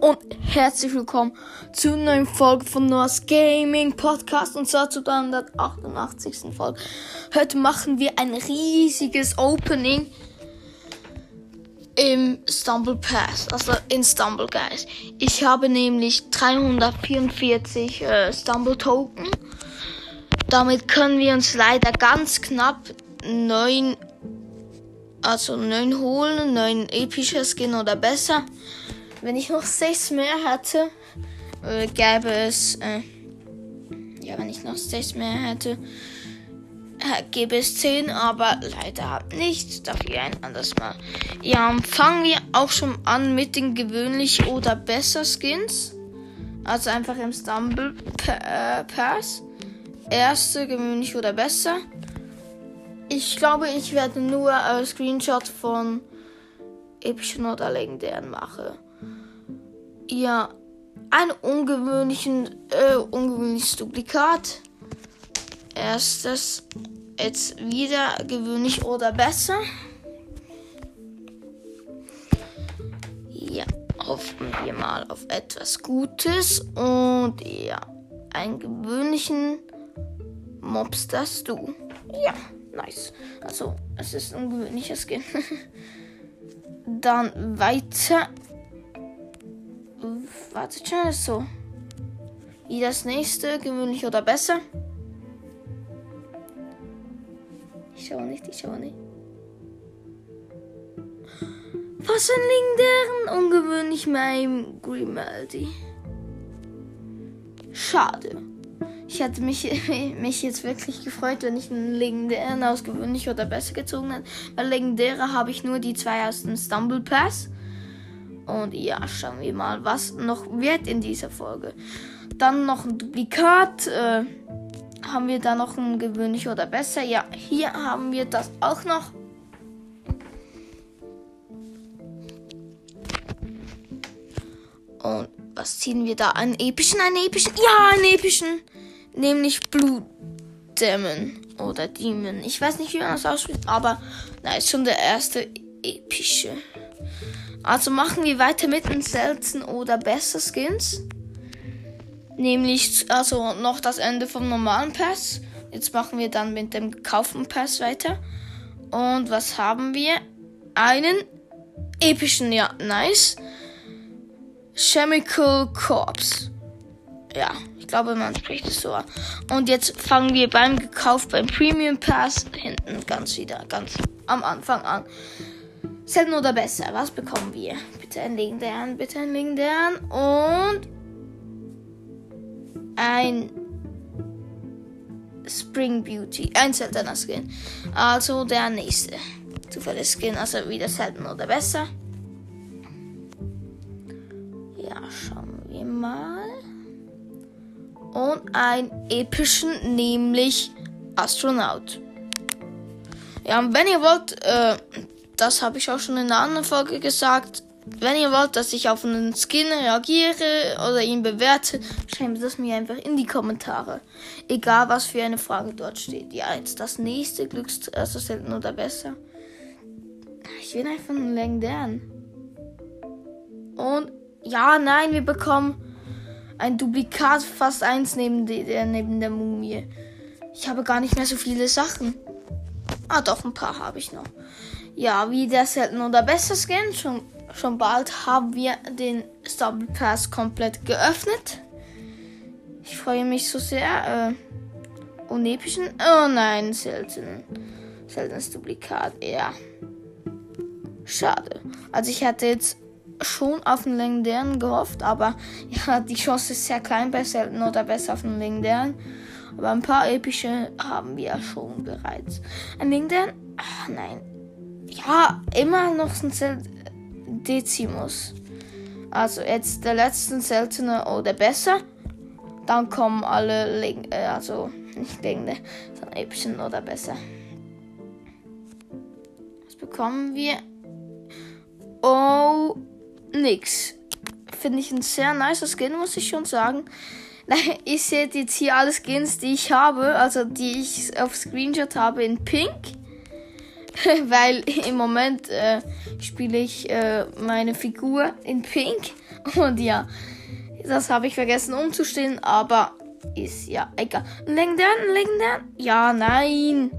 und herzlich willkommen zu einer neuen Folge von Noah's Gaming Podcast und zwar zu der 188. Folge. Heute machen wir ein riesiges Opening im Stumble Pass, also in Stumble Guys. Ich habe nämlich 344 äh, Stumble Token. Damit können wir uns leider ganz knapp neun, also neun holen, neun epische Skin oder besser. Wenn ich noch sechs mehr hätte, äh, gäbe es, äh, ja, wenn ich noch sechs mehr hätte, äh, gäbe es zehn, aber leider nicht. Dafür ein anderes Mal. Ja, fangen wir auch schon an mit den gewöhnlich oder besser Skins. Also einfach im Stumble äh, Pass. Erste gewöhnlich oder besser. Ich glaube, ich werde nur äh, Screenshot von epischen oder legendären machen ja ein ungewöhnlichen, äh, ungewöhnliches Duplikat. Erstes jetzt wieder gewöhnlich oder besser. Ja, hoffen wir mal auf etwas Gutes und ja, einen gewöhnlichen Mobster du. Ja, nice. Also, es ist ein gewöhnliches Skin. Dann weiter Wartet schon, ist so. Wie das nächste, gewöhnlich oder besser? Ich schaue nicht, ich schaue nicht. Was ein legendären ungewöhnlich mein Grimaldi. Schade. Ich hätte mich, mich jetzt wirklich gefreut, wenn ich einen legendären aus gewöhnlich oder besser gezogen hätte. Weil legendäre habe ich nur die zwei aus dem Stumble Pass. Und ja, schauen wir mal, was noch wird in dieser Folge. Dann noch ein Duplikat. Äh, haben wir da noch ein gewöhnlich oder besser? Ja, hier haben wir das auch noch. Und was ziehen wir da? Einen epischen, einen epischen? Ja, einen epischen. Nämlich Blutdämon oder Demon. Ich weiß nicht, wie man das ausspricht, aber na, ist schon der erste epische. Also machen wir weiter mit den selten oder besser Skins. Nämlich also noch das Ende vom normalen Pass. Jetzt machen wir dann mit dem gekauften Pass weiter. Und was haben wir? Einen epischen, ja, nice. Chemical Corps. Ja, ich glaube, man spricht es so an. Und jetzt fangen wir beim gekauft, beim Premium Pass hinten ganz wieder, ganz am Anfang an. Selten oder besser. Was bekommen wir? Bitte einen legendären, bitte einen legendären und ein Spring Beauty. Ein seltener Skin. Also der nächste. Zufällig Skin, also wieder selten oder besser. Ja, schauen wir mal. Und einen epischen, nämlich Astronaut. Ja, und wenn ihr wollt, äh, das habe ich auch schon in einer anderen Folge gesagt. Wenn ihr wollt, dass ich auf einen Skin reagiere oder ihn bewerte, schreibt das mir einfach in die Kommentare. Egal, was für eine Frage dort steht. Ja, jetzt das nächste Glücks also selten oder besser. Ich will einfach einen legendären. Und ja, nein, wir bekommen ein Duplikat fast eins neben der, neben der Mumie. Ich habe gar nicht mehr so viele Sachen. Ah, doch, ein paar habe ich noch. Ja, wie der selten oder besser Skin. Schon, schon bald haben wir den Stable Pass komplett geöffnet. Ich freue mich so sehr. Äh, unepischen. Oh nein, selten. Seltenes Duplikat. Ja. Schade. Also ich hatte jetzt schon auf den legendären gehofft, aber ja, die Chance ist sehr klein bei selten oder besser auf den legendären. Aber ein paar epische haben wir schon bereits. Ein legendären? Ach nein, ja, immer noch ein Sel Decimus. Also jetzt der letzte seltene oder besser. Dann kommen alle, Leg äh, also nicht Legende, sondern epischen oder besser. Was bekommen wir? Oh, nix. Finde ich ein sehr nicer Skin, muss ich schon sagen. Ich sehe jetzt hier alle Skins, die ich habe, also die ich auf Screenshot habe in Pink. weil im Moment äh, spiele ich äh, meine Figur in Pink. Und ja, das habe ich vergessen umzustellen, aber ist ja egal. Legendären, legendären? Ja, nein.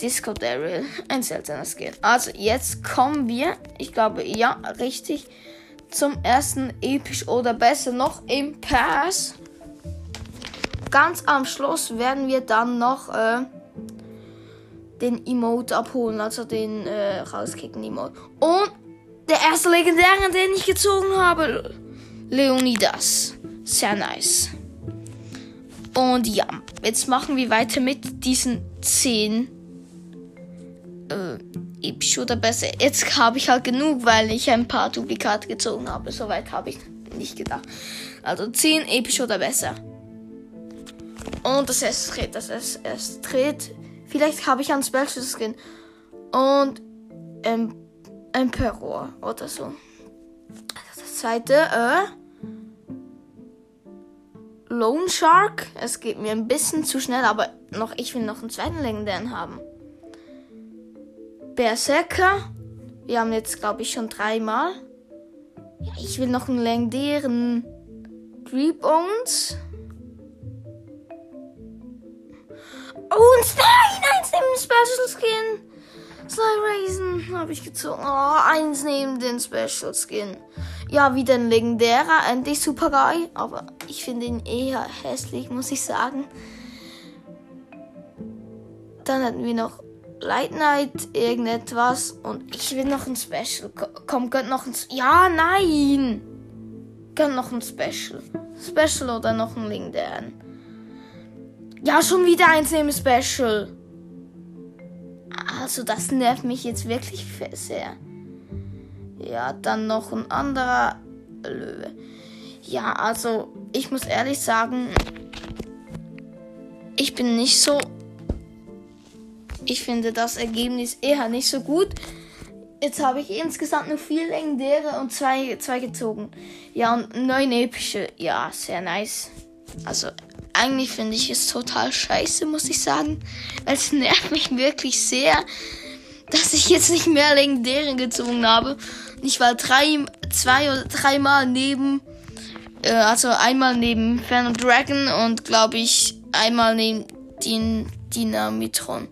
Disco Daryl, ein seltener Skin. Also jetzt kommen wir, ich glaube, ja, richtig, zum ersten episch oder besser noch im Pass. Ganz am Schluss werden wir dann noch äh, den Emote abholen, also den äh, rauskicken Emote. Und der erste legendäre, den ich gezogen habe, Leonidas. Sehr nice. Und ja, jetzt machen wir weiter mit diesen 10 äh, episch oder besser. Jetzt habe ich halt genug, weil ich ein paar Duplikate gezogen habe. Soweit habe ich nicht gedacht. Also 10 episch oder besser. Und das erste Tritt, das erste Tritt. Vielleicht habe ich einen Special Skin. Und ähm, Emperor oder so. Das zweite, äh, Lone Shark. Es geht mir ein bisschen zu schnell, aber noch, ich will noch einen zweiten legendären haben. Berserker. Wir haben jetzt, glaube ich, schon dreimal. Ja, ich will noch einen legendären Bones. Oh, ein Stein! Eins neben Special Skin. Sly Raisin habe ich gezogen. Oh, eins neben den Special Skin. Ja, wieder ein legendärer, endlich Super Guy. Aber ich finde ihn eher hässlich, muss ich sagen. Dann hatten wir noch Light Night, irgendetwas. Und ich will noch ein Special. Komm, gönnt noch ein. Ja, nein! Gönnt noch ein Special. Special oder noch ein legendären. Ja, schon wieder eins neben Special. Also, das nervt mich jetzt wirklich sehr. Ja, dann noch ein anderer Löwe. Ja, also ich muss ehrlich sagen, ich bin nicht so. Ich finde das Ergebnis eher nicht so gut. Jetzt habe ich insgesamt nur vier legendäre und zwei, zwei gezogen. Ja, und neun epische. Ja, sehr nice. Also, eigentlich finde ich es total scheiße, muss ich sagen. Es nervt mich wirklich sehr, dass ich jetzt nicht mehr legendäre gezogen habe. Ich war drei, zwei oder dreimal neben, äh, also einmal neben Fan und Dragon und glaube ich einmal neben den Dynamitron.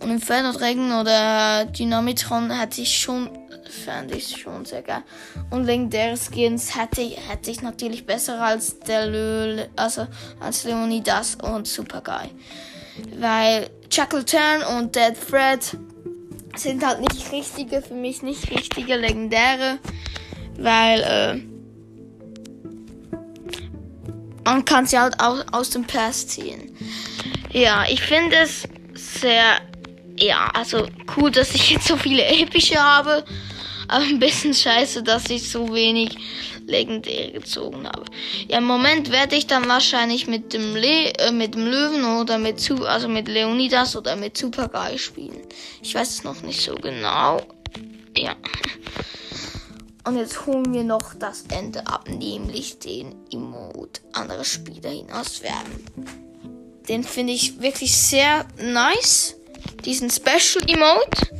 Und im Fan Dragon oder Dynamitron hätte ich schon, fand ich schon sehr geil. Und legendäre Skins hätte, hätte ich natürlich besser als der Lö, also als Leonidas und Super Guy. Weil Chuckle Turn und Dead Fred sind halt nicht richtige, für mich nicht richtige legendäre, weil äh, man kann sie halt aus, aus dem Pass ziehen. Ja, ich finde es sehr, ja, also cool, dass ich jetzt so viele epische habe, aber ein bisschen scheiße, dass ich so wenig legendäre gezogen habe. Ja, im Moment werde ich dann wahrscheinlich mit dem Le äh, mit dem Löwen oder mit zu also mit Leonidas oder mit Super Guy spielen. Ich weiß es noch nicht so genau. Ja. Und jetzt holen wir noch das Ende ab, nämlich den Emote andere Spieler hinauswerfen. Den finde ich wirklich sehr nice. Diesen Special Emote.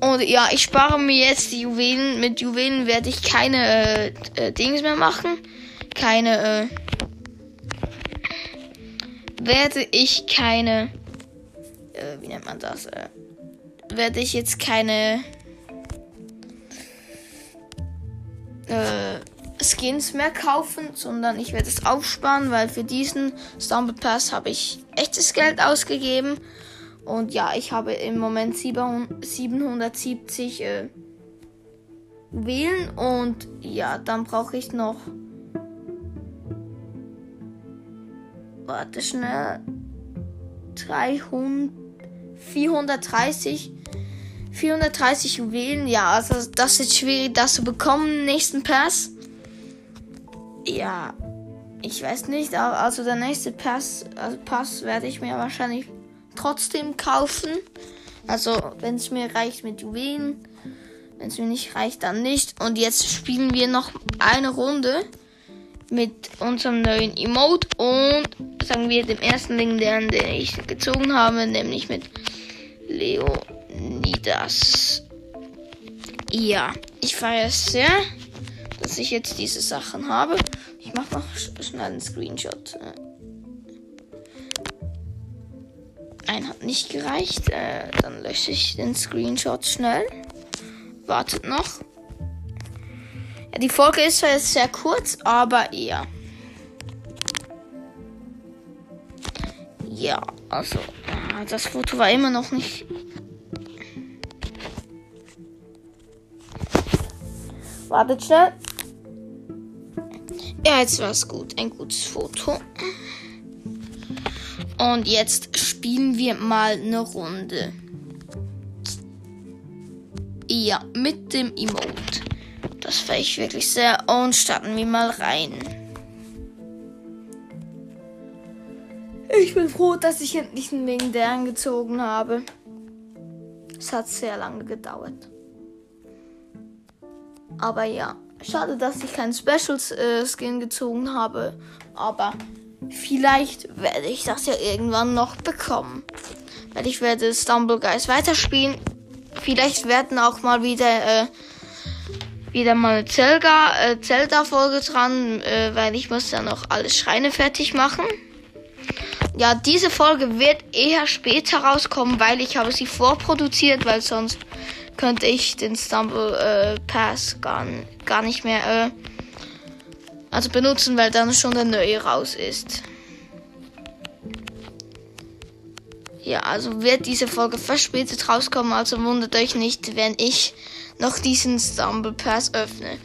Und ja, ich spare mir jetzt die Juwelen. Mit Juwelen werde ich keine äh, äh, Dings mehr machen. Keine, äh, werde ich keine, äh, wie nennt man das? Äh, werde ich jetzt keine äh, Skins mehr kaufen, sondern ich werde es aufsparen, weil für diesen Stumble Pass habe ich echtes Geld ausgegeben. Und ja, ich habe im Moment 770 äh, wählen und ja, dann brauche ich noch. Warte schnell. 300, 430. 430 Juwelen, ja, also das ist schwierig, das zu bekommen, nächsten Pass. Ja, ich weiß nicht, also der nächste Pass, also Pass werde ich mir wahrscheinlich trotzdem kaufen. Also, wenn es mir reicht mit Juwelen. Wenn es mir nicht reicht, dann nicht. Und jetzt spielen wir noch eine Runde mit unserem neuen Emote und sagen wir dem ersten legendären, den ich gezogen habe, nämlich mit Leonidas. Ja, ich feiere es sehr, dass ich jetzt diese Sachen habe. Ich mache noch schnell einen Screenshot. Ein hat nicht gereicht. Äh, dann lösche ich den Screenshot schnell. Wartet noch. Ja, die Folge ist zwar jetzt sehr kurz, aber eher. Ja, also, äh, das Foto war immer noch nicht Wartet schnell. Ja, jetzt war es gut. Ein gutes Foto. Und jetzt spielen wir mal eine Runde. Ja, mit dem Emote. Das fand ich wirklich sehr. Und starten wir mal rein. Ich bin froh, dass ich endlich einen Legendären gezogen habe. Es hat sehr lange gedauert. Aber ja, schade, dass ich keinen Special äh, Skin gezogen habe. Aber vielleicht werde ich das ja irgendwann noch bekommen. Weil ich werde Stumble Guys weiterspielen. Vielleicht werden auch mal wieder äh, wieder mal Zelda, äh, Zelda Folge dran, äh, weil ich muss ja noch alle Schreine fertig machen. Ja, diese Folge wird eher später rauskommen, weil ich habe sie vorproduziert, weil sonst könnte ich den Stumble äh, Pass gar, gar nicht mehr äh, also benutzen, weil dann schon der neue raus ist. Ja, also wird diese Folge verspätet rauskommen, also wundert euch nicht, wenn ich noch diesen Stumble Pass öffne.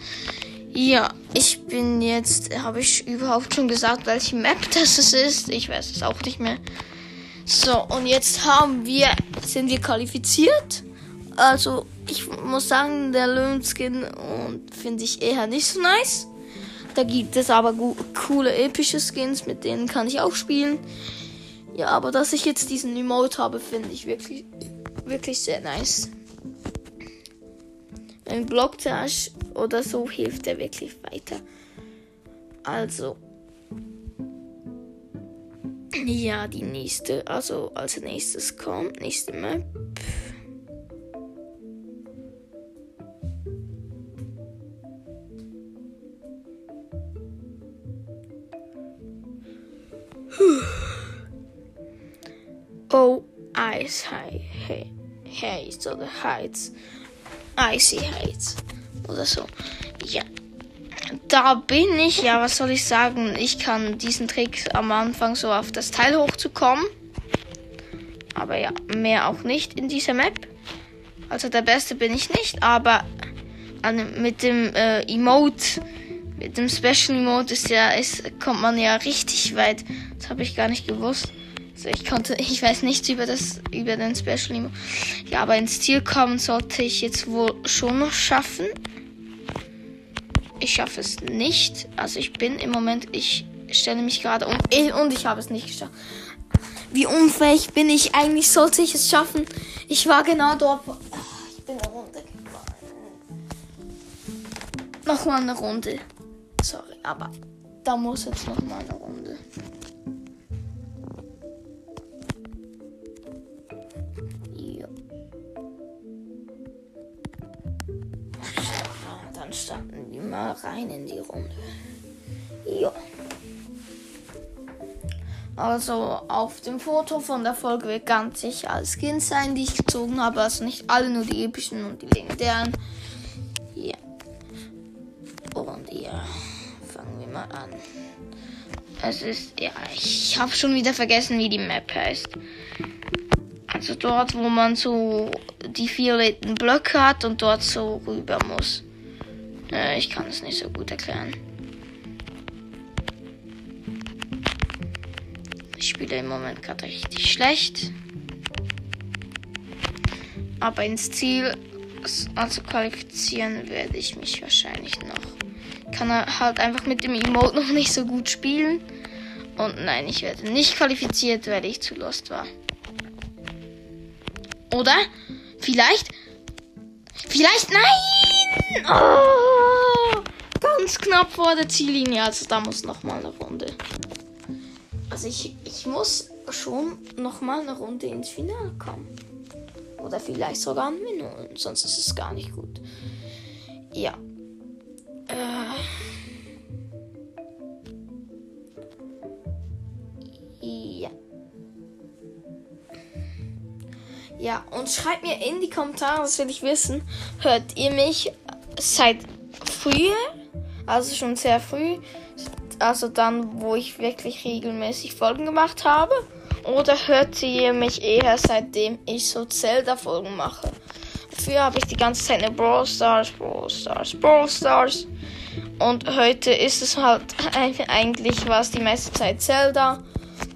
Ja, ich bin jetzt, habe ich überhaupt schon gesagt, welche Map das ist? Ich weiß es auch nicht mehr. So, und jetzt haben wir, sind wir qualifiziert. Also, ich muss sagen, der Löwenskin und finde ich eher nicht so nice. Da gibt es aber coole epische Skins, mit denen kann ich auch spielen. Ja, aber dass ich jetzt diesen Emote habe, finde ich wirklich, wirklich sehr nice. Ein Blocktash oder so hilft er wirklich weiter. Also. Ja, die nächste, also als nächstes kommt, nächste Map. Ice Haze oder Heights. Icy Heights oder so. Ja. Da bin ich, ja, was soll ich sagen? Ich kann diesen Trick am Anfang so auf das Teil hochzukommen. Aber ja, mehr auch nicht in dieser Map. Also der Beste bin ich nicht, aber mit dem äh, Emote mit dem Special Mode ist ja, ist, kommt man ja richtig weit. Das habe ich gar nicht gewusst. Also ich konnte, ich weiß nichts über das, über den Special Mode. Ja, aber ins Ziel kommen sollte ich jetzt wohl schon noch schaffen. Ich schaffe es nicht. Also ich bin im Moment, ich stelle mich gerade um und ich habe es nicht geschafft. Wie unfähig bin ich? Eigentlich sollte ich es schaffen. Ich war genau dort. Ich bin eine Runde. Nochmal eine Runde. Sorry, aber da muss jetzt noch mal eine Runde. Starten wir mal rein in die Runde. Ja. Also auf dem Foto von der Folge wird ganz sicher alles Skins sein, die ich gezogen habe. Also nicht alle, nur die epischen und die legendären. Ja. Und ja mal an. Es ist, ja, ich habe schon wieder vergessen, wie die Map heißt. Also dort, wo man so die violetten Blöcke hat und dort so rüber muss. Äh, ich kann es nicht so gut erklären. Ich spiele im Moment gerade richtig schlecht. Aber ins Ziel, also qualifizieren, werde ich mich wahrscheinlich noch kann er halt einfach mit dem Emote noch nicht so gut spielen. Und nein, ich werde nicht qualifiziert, weil ich zu lost war. Oder? Vielleicht? Vielleicht nein! Oh, ganz knapp vor der Ziellinie. Also da muss noch mal eine Runde. Also ich, ich muss schon noch mal eine Runde ins Finale kommen. Oder vielleicht sogar ein Minuten, sonst ist es gar nicht gut. Ja. Äh. Ja. Ja, und schreibt mir in die Kommentare, das will ich wissen. Hört ihr mich seit früher? Also schon sehr früh, also dann, wo ich wirklich regelmäßig Folgen gemacht habe? Oder hört ihr mich eher seitdem ich so Zelda-Folgen mache? Früher habe ich die ganze Zeit eine Brawl Stars, Brawl Stars, Brawl Stars. Und heute ist es halt eigentlich was die meiste Zeit Zelda.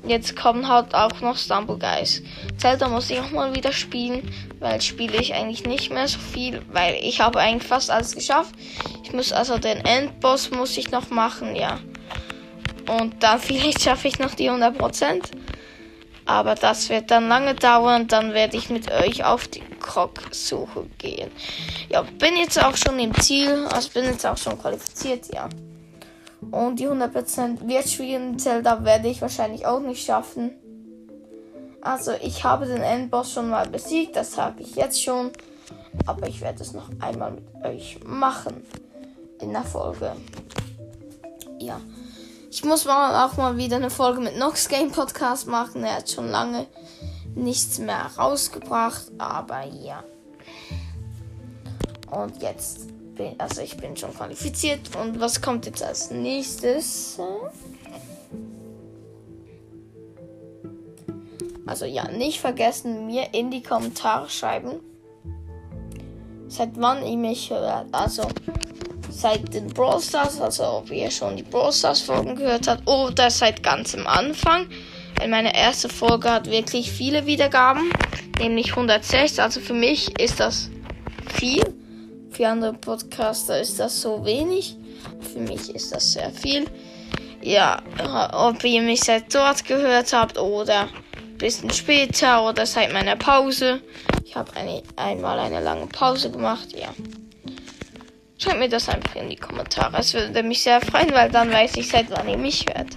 Jetzt kommen halt auch noch Stumble Guys. Zelda muss ich auch mal wieder spielen, weil spiele ich eigentlich nicht mehr so viel, weil ich habe eigentlich fast alles geschafft. Ich muss also den Endboss muss ich noch machen, ja. Und dann vielleicht schaffe ich noch die 100%. Aber das wird dann lange dauern. Dann werde ich mit euch auf die Krog-Suche gehen. Ja, bin jetzt auch schon im Ziel. Also bin jetzt auch schon qualifiziert, ja. Und die 100% Wirtschwierigen Zelda werde ich wahrscheinlich auch nicht schaffen. Also ich habe den Endboss schon mal besiegt. Das sage ich jetzt schon. Aber ich werde es noch einmal mit euch machen. In der Folge. Ja. Ich muss mal auch mal wieder eine Folge mit Nox Game Podcast machen. Er hat schon lange nichts mehr rausgebracht, aber ja. Und jetzt bin, also ich bin schon qualifiziert. Und was kommt jetzt als nächstes? Also ja, nicht vergessen, mir in die Kommentare schreiben, seit wann ihr mich hört. Also seit den Brawl Stars, also ob ihr schon die Brawl Stars Folgen gehört habt oder seit ganz am Anfang. Weil meine erste Folge hat wirklich viele Wiedergaben, nämlich 106. Also für mich ist das viel. Für andere Podcaster ist das so wenig. Für mich ist das sehr viel. Ja, ob ihr mich seit dort gehört habt oder ein bisschen später oder seit meiner Pause. Ich habe eine, einmal eine lange Pause gemacht, ja. Schreibt mir das einfach in die Kommentare. Es würde mich sehr freuen, weil dann weiß ich, seit wann ihr mich hört.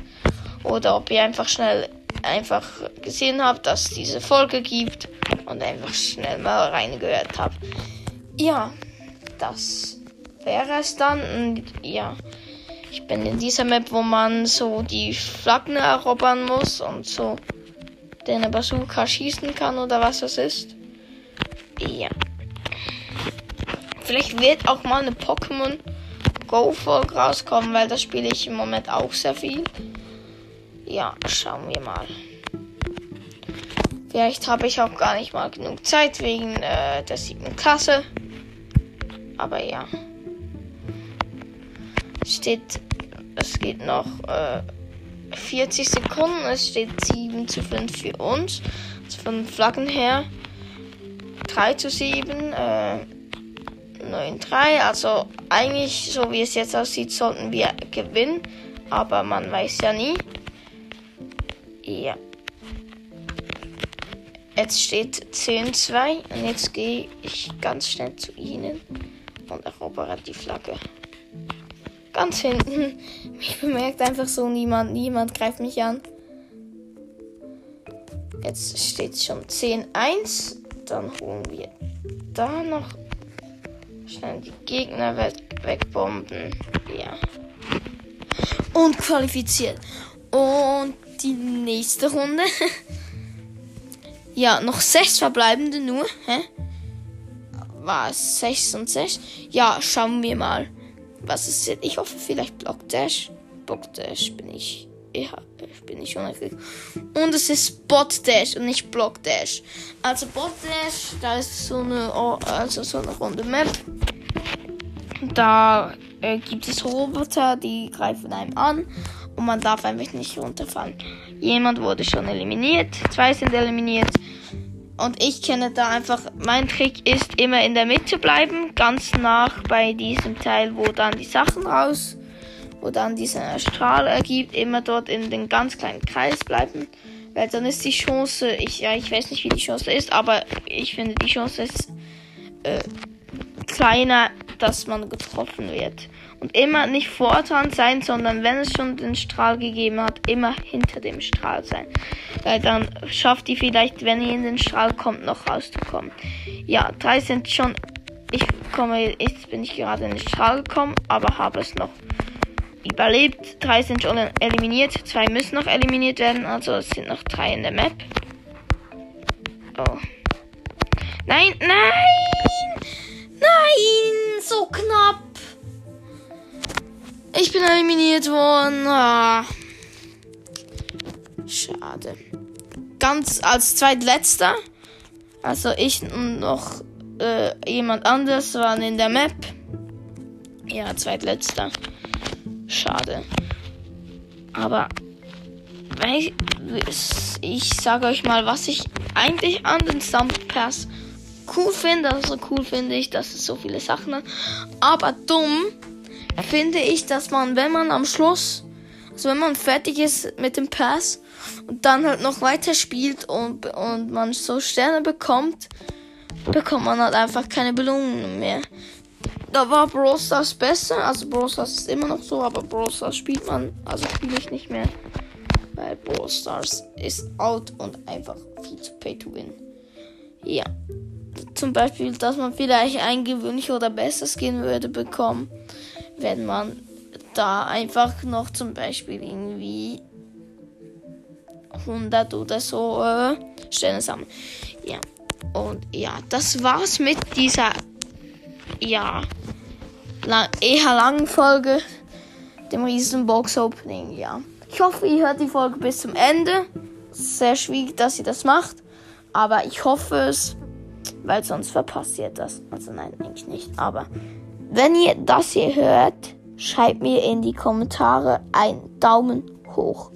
Oder ob ihr einfach schnell einfach gesehen habt, dass es diese Folge gibt und einfach schnell mal reingehört habt. Ja, das wäre es dann. Und ja, ich bin in dieser Map, wo man so die Flaggen erobern muss und so den Bazooka schießen kann oder was das ist. Ja. Vielleicht wird auch mal eine Pokémon Go Folge rauskommen, weil das spiele ich im Moment auch sehr viel. Ja, schauen wir mal. Vielleicht habe ich auch gar nicht mal genug Zeit wegen äh, der siebten Klasse. Aber ja. Steht, es geht noch äh, 40 Sekunden. Es steht 7 zu 5 für uns. Also von Flaggen her 3 zu 7. Äh, 9-3. Also eigentlich, so wie es jetzt aussieht, sollten wir gewinnen. Aber man weiß ja nie. Ja. Jetzt steht 10-2 und jetzt gehe ich ganz schnell zu ihnen und erobere die Flagge. Ganz hinten. Mich bemerkt einfach so niemand. Niemand greift mich an. Jetzt steht schon 10-1. Dann holen wir da noch Schnell die Gegner weg, wegbomben. Ja. Und qualifiziert. Und die nächste Runde. ja, noch sechs verbleibende nur. Hä? War es 6 und 6? Ja, schauen wir mal. Was ist jetzt? Ich hoffe vielleicht Block Dash. Block Dash bin ich. Ja, ich bin nicht unerfüllt. Und es ist Bot Dash und nicht Block Dash. Also Bot Dash, da ist so eine, also so eine runde Map. Da äh, gibt es Roboter, die greifen einem an und man darf einfach nicht runterfallen. Jemand wurde schon eliminiert, zwei sind eliminiert. Und ich kenne da einfach, mein Trick ist immer in der Mitte bleiben, ganz nach bei diesem Teil, wo dann die Sachen raus, wo dann dieser Strahl ergibt, immer dort in den ganz kleinen Kreis bleiben. Weil dann ist die Chance, ich, ja, ich weiß nicht, wie die Chance ist, aber ich finde, die Chance ist äh, kleiner, dass man getroffen wird. Und immer nicht vor dran sein, sondern wenn es schon den Strahl gegeben hat, immer hinter dem Strahl sein. Weil dann schafft ihr vielleicht, wenn ihr in den Strahl kommt, noch rauszukommen. Ja, drei sind schon. Ich komme, jetzt bin ich gerade in den Strahl gekommen, aber habe es noch überlebt. Drei sind schon eliminiert, zwei müssen noch eliminiert werden, also es sind noch drei in der Map. Oh. Nein, nein! Nein! So knapp! Ich bin eliminiert worden. Ah. Schade. Ganz als zweitletzter. Also ich und noch äh, jemand anderes waren in der Map. Ja, zweitletzter. Schade. Aber ich, ich sage euch mal, was ich eigentlich an den Stump Pass cool finde. Also cool finde ich, dass es so viele Sachen hat. Aber dumm finde ich, dass man, wenn man am Schluss, also wenn man fertig ist mit dem Pass und dann halt noch weiter spielt und, und man so Sterne bekommt, bekommt man halt einfach keine Belohnungen mehr. Da war Brawl besser, also Brawl ist immer noch so, aber Brawl spielt man, also spiele ich nicht mehr. Weil Brawl Stars ist out und einfach viel zu pay to win. Ja. Zum Beispiel, dass man vielleicht ein gewöhnlicher oder besser Skin würde bekommen, wenn man da einfach noch zum Beispiel irgendwie 100 oder so äh, Sterne sammeln. Ja. Und ja, das war's mit dieser ja lang, eher langen Folge, dem riesen Box Opening. Ja. Ich hoffe, ihr hört die Folge bis zum Ende. Sehr schwierig, dass ihr das macht. Aber ich hoffe es, weil sonst verpasst ihr das. Also nein, eigentlich nicht. Aber wenn ihr das hier hört, schreibt mir in die Kommentare einen Daumen hoch.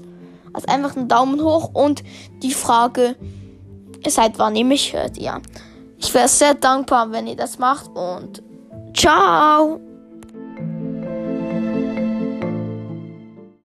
Also einfach einen Daumen hoch und die Frage, seit wann ihr mich hört, ja. Ich wäre sehr dankbar, wenn ihr das macht und ciao!